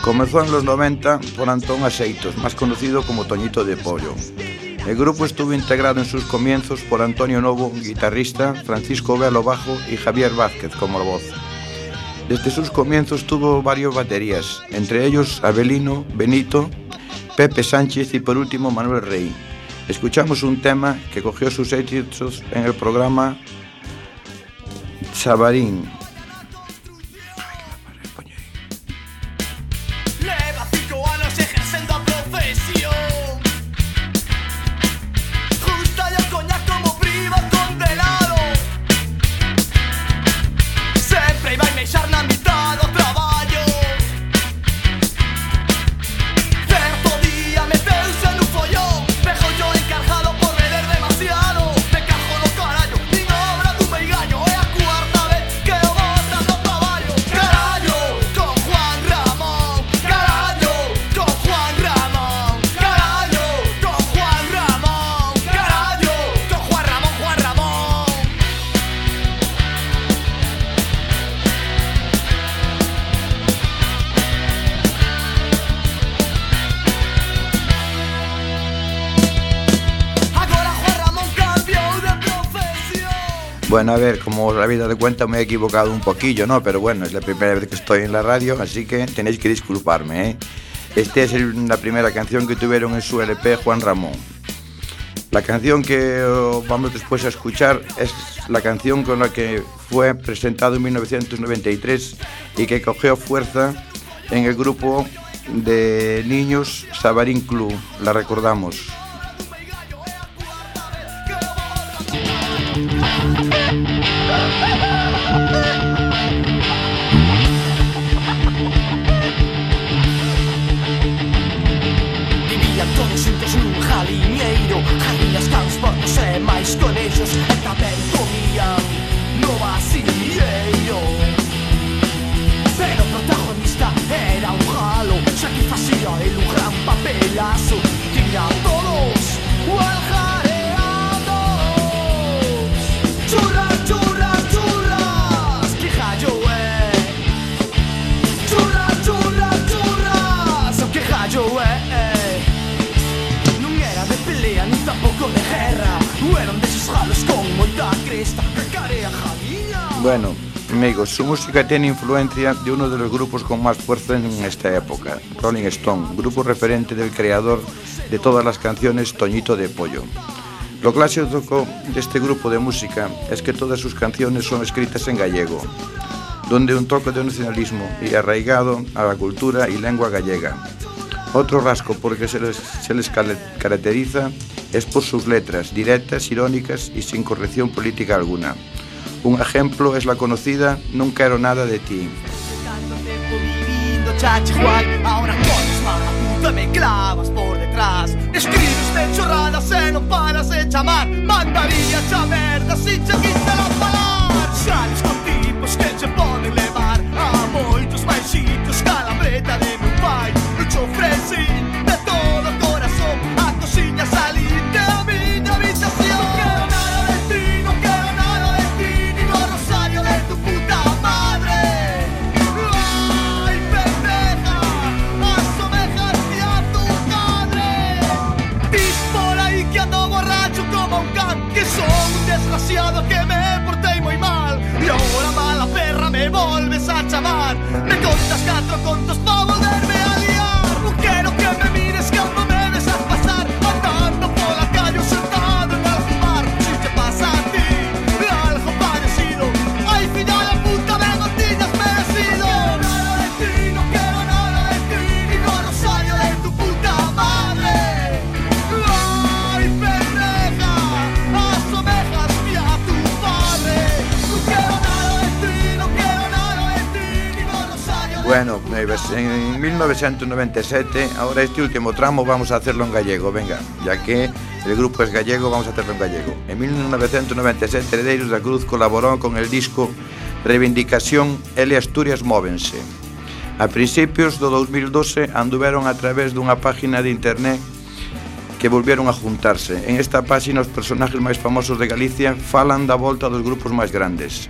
Comenzó en los 90 por Antón Aceitos, más conocido como Toñito de Pollo. El grupo estuvo integrado en sus comienzos por Antonio Novo, guitarrista, Francisco Velo bajo y Javier Vázquez como voz. Desde sus comienzos tuvo varios baterías, entre ellos Abelino, Benito, Pepe Sánchez y por último Manuel Rey. Escuchamos un tema que cogió sus éxitos en el programa Sabarín. Bueno, a ver, como os habéis dado cuenta me he equivocado un poquillo, ¿no? Pero bueno, es la primera vez que estoy en la radio, así que tenéis que disculparme, ¿eh? Esta es la primera canción que tuvieron en su LP Juan Ramón. La canción que oh, vamos después a escuchar es la canción con la que fue presentado en 1993 y que cogió fuerza en el grupo de niños Sabarín Club. La recordamos. Bueno, amigos, su música tiene influencia de uno de los grupos con más fuerza en esta época, Rolling Stone, grupo referente del creador de todas las canciones Toñito de Pollo. Lo clásico de este grupo de música es que todas sus canciones son escritas en gallego, donde un toque de nacionalismo y arraigado a la cultura y lengua gallega. Otro rasgo por que se les, se les caracteriza es por sus letras, directas, irónicas y sin corrección política alguna. Un ejemplo es la conocida Non quero nada de ti. 197. Ahora este último tramo vamos a hacerlo en gallego, venga, ya que el grupo es gallego, vamos a hacerlo en gallego. En 1997, Heredeiros da Cruz colaborou con el disco Reivindicación L Asturias Móvense. A principios do 2012 anduveron a través dunha página de internet que volvieron a juntarse. En esta página os personaxes máis famosos de Galicia falan da volta dos grupos máis grandes.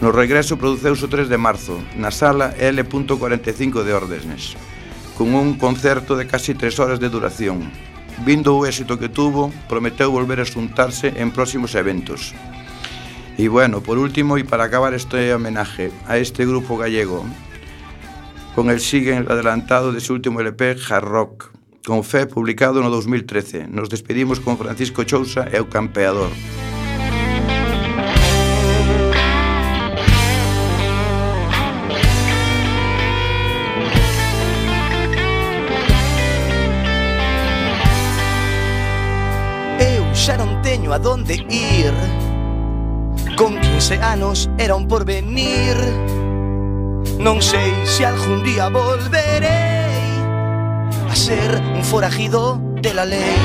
No regreso produceuse o 3 de marzo, na sala L.45 de Ordesnes, con un concerto de casi tres horas de duración. Vindo o éxito que tuvo, prometeu volver a xuntarse en próximos eventos. E bueno, por último, e para acabar este homenaje a este grupo gallego, con el siguen adelantado de su último LP, Hard Rock, con fe publicado no 2013. Nos despedimos con Francisco Chousa e o Campeador. a dónde ir. Con 15 anos era un porvenir. Non sei se algún día volverei a ser un forajido de la lei.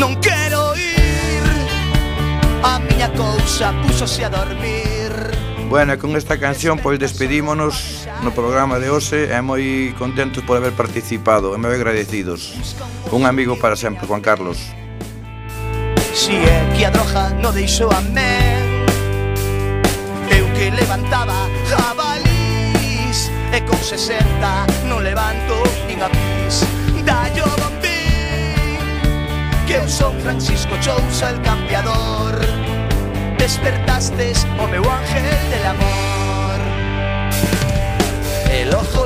Non quero ir. A miña cousa púsose a dormir. Bueno, con esta canción pois despedímonos no programa de hoxe e moi contentos por haber participado e moi agradecidos. Un amigo para sempre, Juan Carlos. Si é que a droga no deixou a men Eu que levantaba jabalís. E con 60 non levanto nin a pis Dallo bombín Que eu son Francisco Chousa el campeador Despertastes o meu ángel del amor. El ojo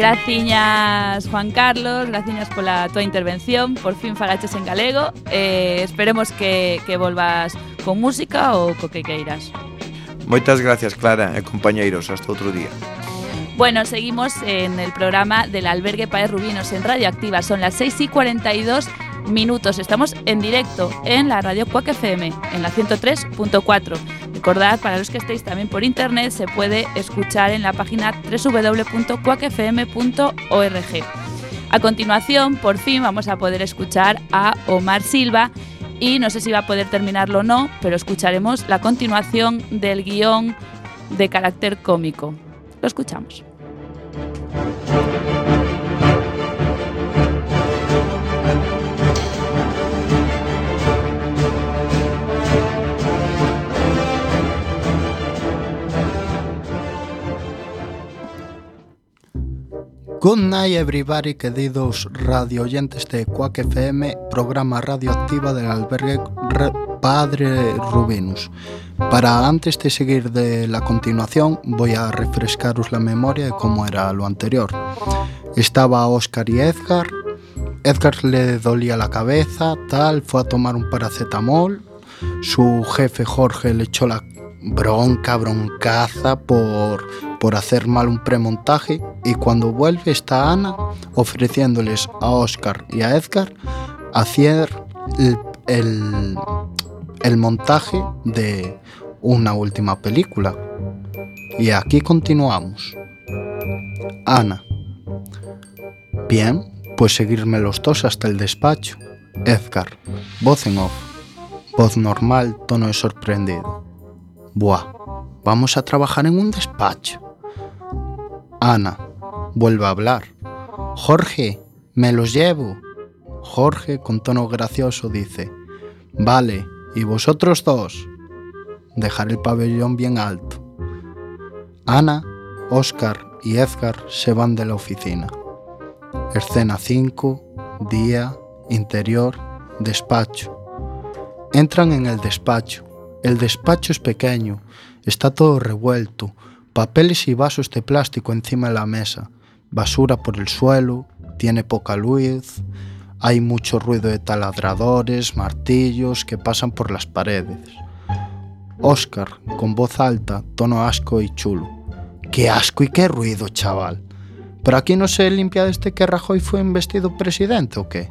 Graciñas Juan Carlos, graciñas pola tua intervención Por fin falaches en galego eh, Esperemos que, que volvas con música ou co que queiras Moitas gracias, Clara e compañeiros. Hasta outro día. Bueno, seguimos en el programa del albergue Paes Rubinos en Radioactiva. Son las 6 y 42 minutos. Estamos en directo en la radio Cuac FM, en la 103.4. Recordad, para los que estéis también por internet, se puede escuchar en la página www.cuacfm.org. A continuación, por fin, vamos a poder escuchar a Omar Silva y no sé si va a poder terminarlo o no, pero escucharemos la continuación del guion de carácter cómico. Lo escuchamos. Good night everybody, queridos radio oyentes de Quack FM, programa radioactiva del albergue Re- Padre Rubinus. Para antes de seguir de la continuación, voy a refrescaros la memoria de cómo era lo anterior. Estaba Oscar y Edgar. Edgar le dolía la cabeza, tal, fue a tomar un paracetamol. Su jefe Jorge le echó la bronca, broncaza por, por hacer mal un premontaje y cuando vuelve está Ana ofreciéndoles a Oscar y a Edgar hacer el, el- montaje de una última película. Y aquí continuamos. Ana. Bien, pues seguirme los dos hasta el despacho. Edgar. Voz en off. Voz normal, tono de sorprendido. Buah, vamos a trabajar en un despacho. Ana, vuelve a hablar. Jorge, me los llevo. Jorge, con tono gracioso, dice, Vale, ¿y vosotros dos? Dejar el pabellón bien alto. Ana, Oscar y Edgar se van de la oficina. Escena 5, día, interior, despacho. Entran en el despacho. El despacho es pequeño, está todo revuelto, papeles y vasos de plástico encima de la mesa, basura por el suelo, tiene poca luz, hay mucho ruido de taladradores, martillos que pasan por las paredes. Oscar, con voz alta, tono asco y chulo. ¡Qué asco y qué ruido, chaval! ¿Pero aquí no se limpia desde que Rajoy fue investido presidente o qué?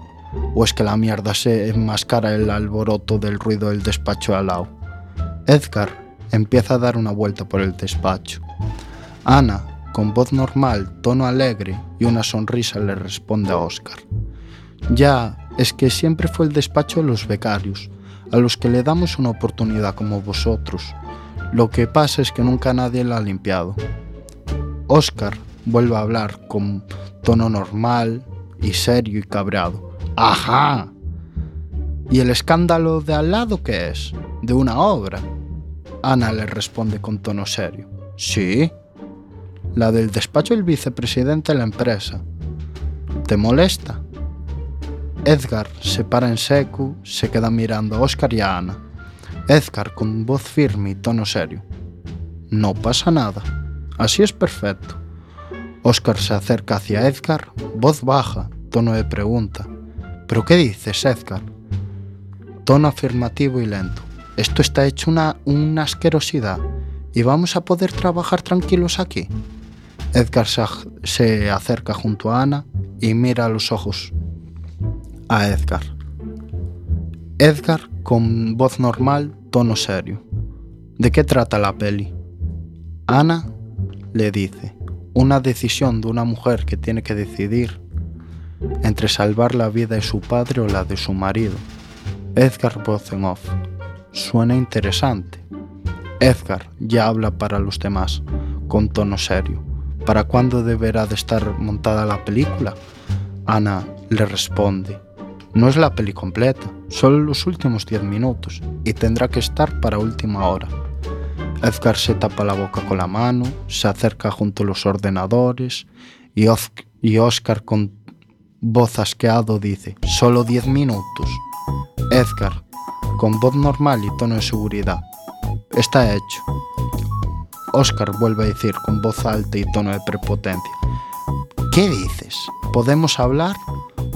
¿O es que la mierda se enmascara el alboroto del ruido del despacho al lado? Edgar empieza a dar una vuelta por el despacho. Ana, con voz normal, tono alegre y una sonrisa le responde a Oscar. Ya, es que siempre fue el despacho de los becarios, a los que le damos una oportunidad como vosotros. Lo que pasa es que nunca nadie la ha limpiado. Oscar vuelve a hablar con tono normal y serio y cabreado. ¡Ajá! ¿Y el escándalo de al lado qué es? ¿De una obra? Ana le responde con tono serio. Sí. La del despacho del vicepresidente de la empresa. ¿Te molesta? Edgar se para en seco, se queda mirando a Oscar y a Ana. Edgar con voz firme y tono serio. No pasa nada. Así es perfecto. Oscar se acerca hacia Edgar, voz baja, tono de pregunta. ¿Pero qué dices, Edgar? Tono afirmativo y lento. Esto está hecho una, una asquerosidad. ¿Y vamos a poder trabajar tranquilos aquí? Edgar se, acerca junto a Ana y mira a los ojos a Edgar. Edgar con voz normal, tono serio. ¿De qué trata la peli? Ana le dice, una decisión de una mujer que tiene que decidir entre salvar la vida de su padre o la de su marido. Edgar voz. Suena interesante. Edgar ya habla para los demás, con tono serio. ¿Para cuándo deberá de estar montada la película? Ana le responde. No es la peli completa, solo los últimos 10 minutos, y tendrá que estar para última hora. Edgar se tapa la boca con la mano, se acerca junto a los ordenadores, y, Oz- Oscar con voz asqueado dice, solo 10 minutos. Edgar, con voz normal y tono de seguridad, está hecho. Oscar vuelve a decir con voz alta y tono de prepotencia, ¿qué dices? ¿Podemos hablar?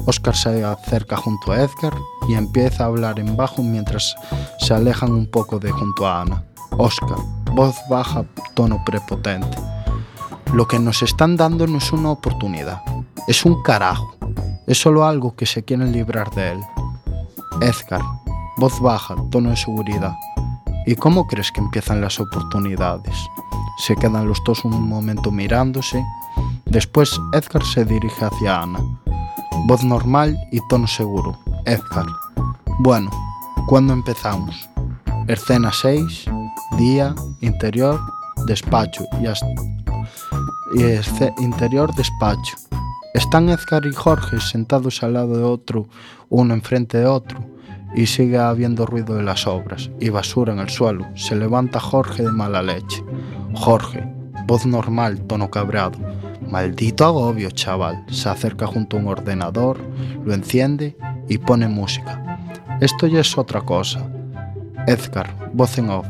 Oscar se acerca junto a Edgar y empieza a hablar en bajo mientras se alejan un poco de junto a Ana. Oscar, voz baja, tono prepotente. Lo que nos están dando no es una oportunidad, es un carajo. Es solo algo que se quieren librar de él. Edgar, voz baja, tono de seguridad. ¿Y cómo crees que empiezan las oportunidades? Se quedan los dos un momento mirándose. Después Edgar se dirige hacia Ana. Voz normal y tono seguro. Edgar. Bueno, ¿cuándo empezamos? Escena 6, día, interior, despacho y, esce- interior, despacho. Están Edgar y Jorge sentados al lado de otro, uno enfrente de otro, y sigue habiendo ruido de las obras y basura en el suelo. Se levanta Jorge de mala leche. Jorge, voz normal, tono cabreado. Maldito agobio, chaval. Se acerca junto a un ordenador, lo enciende y pone música. Esto ya es otra cosa. Edgar, voz en off.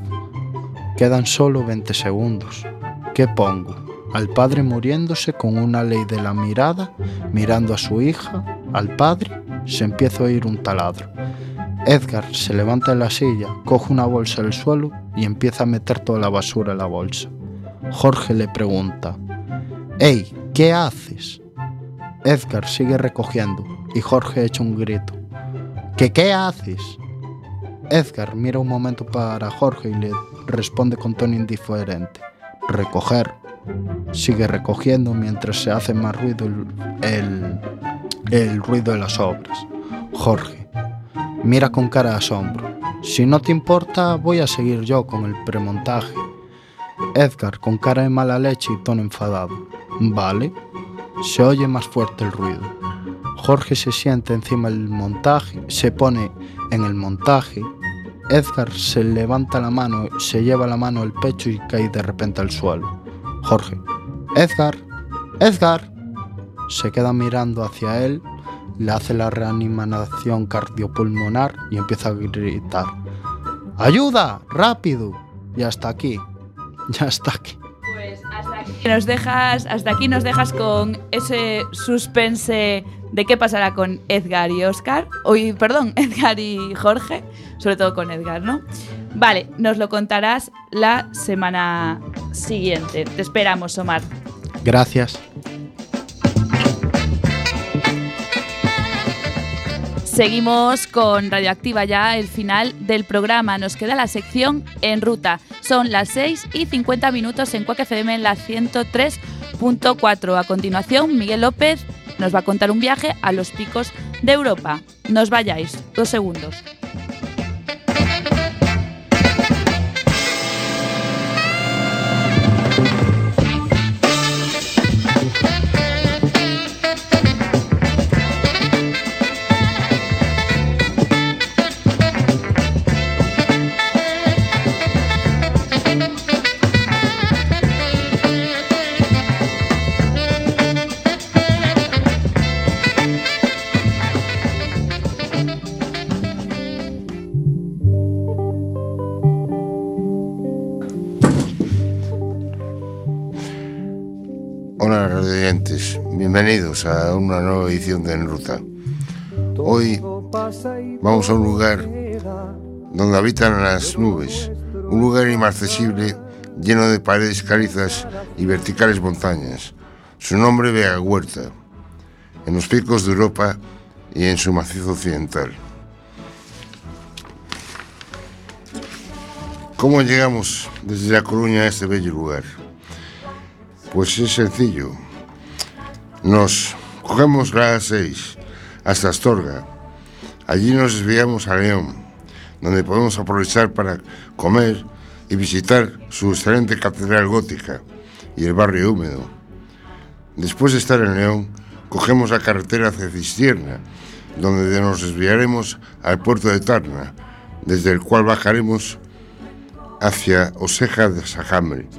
Quedan solo 20 segundos. ¿Qué pongo? Al padre muriéndose con una ley de la mirada, mirando a su hija, al padre, se empieza a oír un taladro. Edgar se levanta de la silla, coge una bolsa del suelo y empieza a meter toda la basura en la bolsa. Jorge le pregunta, ¡Ey! ¿Qué haces? Edgar sigue recogiendo y Jorge echa un grito. ¿Qué qué haces? Edgar mira un momento para Jorge y le responde con tono indiferente. Recoger. Sigue recogiendo mientras se hace más ruido el, el, el ruido de las obras. Jorge. Mira con cara de asombro. Si no te importa, voy a seguir yo con el premontaje. Edgar con cara de mala leche y tono enfadado. Vale. Se oye más fuerte el ruido. Jorge se sienta encima del montaje, se pone en el montaje. Edgar se levanta la mano, se lleva la mano al pecho y cae de repente al suelo. Jorge. Edgar. Edgar. Se queda mirando hacia él, le hace la reanimación cardiopulmonar y empieza a gritar. ¡Ayuda! ¡Rápido! Y hasta aquí. Ya está aquí. Pues hasta aquí nos dejas, hasta aquí nos dejas con ese suspense de qué pasará con Edgar y Oscar. Uy, perdón, Edgar y Jorge, sobre todo con Edgar, ¿no? Vale, nos lo contarás la semana siguiente. Te esperamos, Omar. Gracias. Seguimos con Radioactiva ya, el final del programa. Nos queda la sección en ruta. Son las 6 y 50 minutos en Cuac FM en la 103. Punto 4. A continuación, Miguel López nos va a contar un viaje a los picos de Europa. No os vayáis, dos segundos. A una nueva edición de En Ruta. Hoy vamos a un lugar donde habitan las nubes, un lugar inaccesible lleno de paredes calizas y verticales montañas. Su nombre Vega Huerta, en los picos de Europa y en su macizo occidental. ¿Cómo llegamos desde La Coruña a este bello lugar? Pues es sencillo. Nos cogemos la A6 hasta Astorga. Allí nos desviamos a León, donde podemos aprovechar para comer y visitar su excelente catedral gótica y el barrio húmedo. Después de estar en León, cogemos la carretera hacia Cistierna, donde nos desviaremos al puerto de Tarna, desde el cual bajaremos hacia Oseja de Sajambre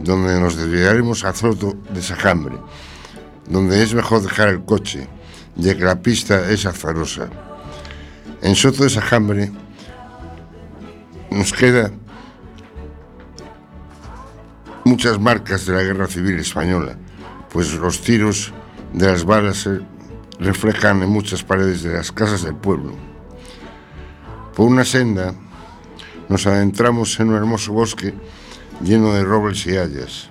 donde nos desviaremos a Zoto de Sajambre, donde es mejor dejar el coche, ya que la pista es azarosa. En Soto de Sajambre nos queda muchas marcas de la Guerra Civil Española, pues los tiros de las balas se reflejan en muchas paredes de las casas del pueblo. Por una senda nos adentramos en un hermoso bosque lleno de robles y hayas,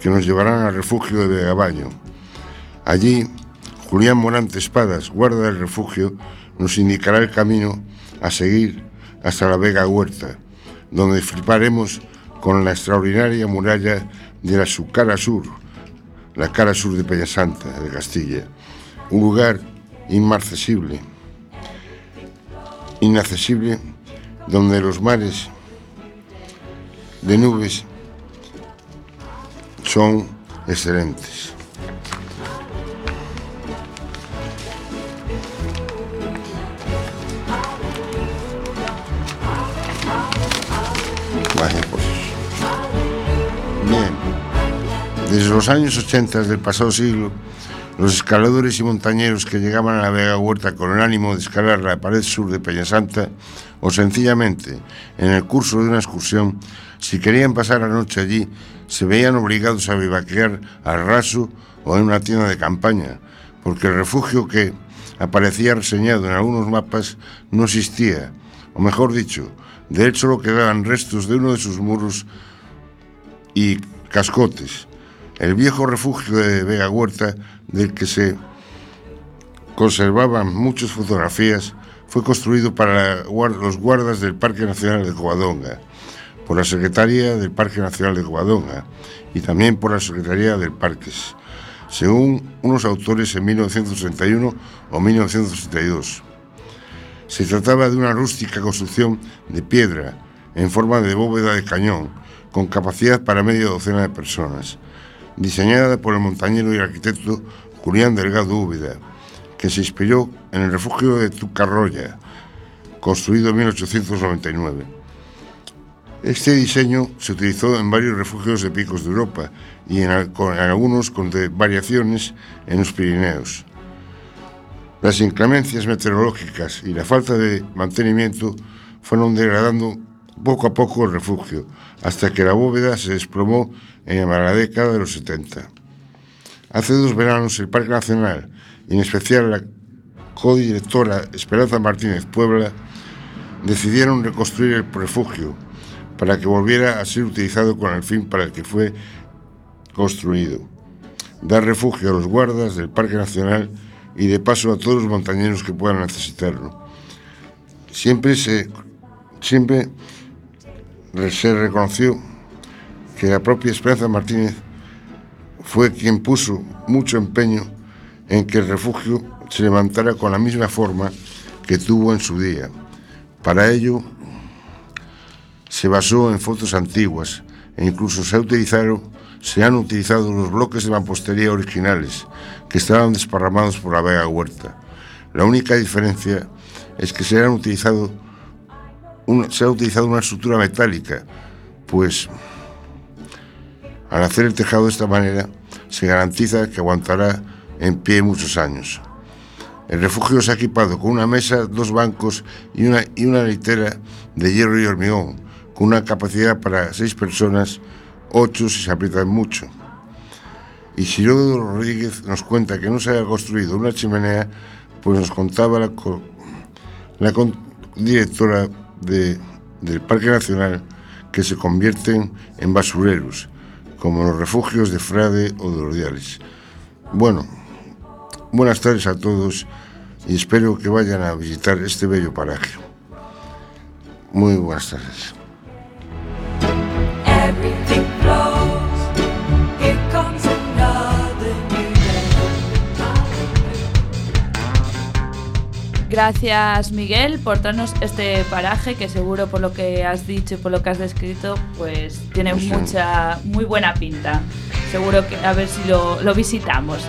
que nos llevarán al refugio de Vegabaño. Allí, Julián Morante Espadas, guarda del refugio, nos indicará el camino a seguir hasta la Vega Huerta, donde fliparemos con la extraordinaria muralla de la su cara sur, la cara sur de Peñasanta, de Castilla, un lugar inmarcesible, inaccesible, donde los mares de nubes son excelentes. Desde los años 80 del pasado siglo, los escaladores y montañeros que llegaban a la Vega Huerta con el ánimo de escalar la pared sur de Peñasanta o sencillamente en el curso de una excursión, si querían pasar la noche allí, se veían obligados a vivaquear al raso o en una tienda de campaña, porque el refugio que aparecía reseñado en algunos mapas no existía, o mejor dicho, de hecho solo quedaban restos de uno de sus muros y cascotes. El viejo refugio de Vega Huerta, del que se conservaban muchas fotografías, fue construido para los guardas del Parque Nacional de Covadonga, por la Secretaría del Parque Nacional de Covadonga y también por la Secretaría del Parques, según unos autores en 1961 o 1962. Se trataba de una rústica construcción de piedra en forma de bóveda de cañón, con capacidad para media docena de personas, diseñada por el montañero y arquitecto Julián Delgado Úbeda, que se inspiró en el refugio de Tucarroya, construido en 1899. Este diseño se utilizó en varios refugios de picos de Europa y en, algunos con variaciones en los Pirineos. Las inclemencias meteorológicas y la falta de mantenimiento fueron degradando poco a poco el refugio, hasta que la bóveda se desplomó en la década de los 70. Hace dos veranos el Parque Nacional, y en especial la codirectora Esperanza Martínez Puebla, decidieron reconstruir el refugio para que volviera a ser utilizado con el fin para el que fue construido. Dar refugio a los guardas del Parque Nacional y de paso a todos los montañeros que puedan necesitarlo. Siempre se, siempre se reconoció que la propia Esperanza Martínez fue quien puso mucho empeño en que el refugio se levantara con la misma forma que tuvo en su día. Para ello, se basó en fotos antiguas e incluso se, utilizaron, se han utilizado los bloques de mampostería originales que estaban desparramados por la Vega Huerta. La única diferencia es que se, han se ha utilizado una estructura metálica, pues al hacer el tejado de esta manera se garantiza que aguantará en pie muchos años. El refugio se ha equipado con una mesa, dos bancos y una, y litera de hierro y hormigón, con una capacidad para seis personas, ocho si se aprietan mucho. Y Sirodo Rodríguez nos cuenta que no se haya construido una chimenea, pues nos contaba la, directora de- del Parque Nacional que se convierten en basureros, como los refugios de Frade o de Ordiales. Bueno, buenas tardes a todos y espero que vayan a visitar este bello paraje. Muy buenas tardes. Gracias Miguel por traernos este paraje que seguro por lo que has dicho y por lo que has descrito pues tiene mucha muy buena pinta. Seguro que a ver si lo, lo visitamos.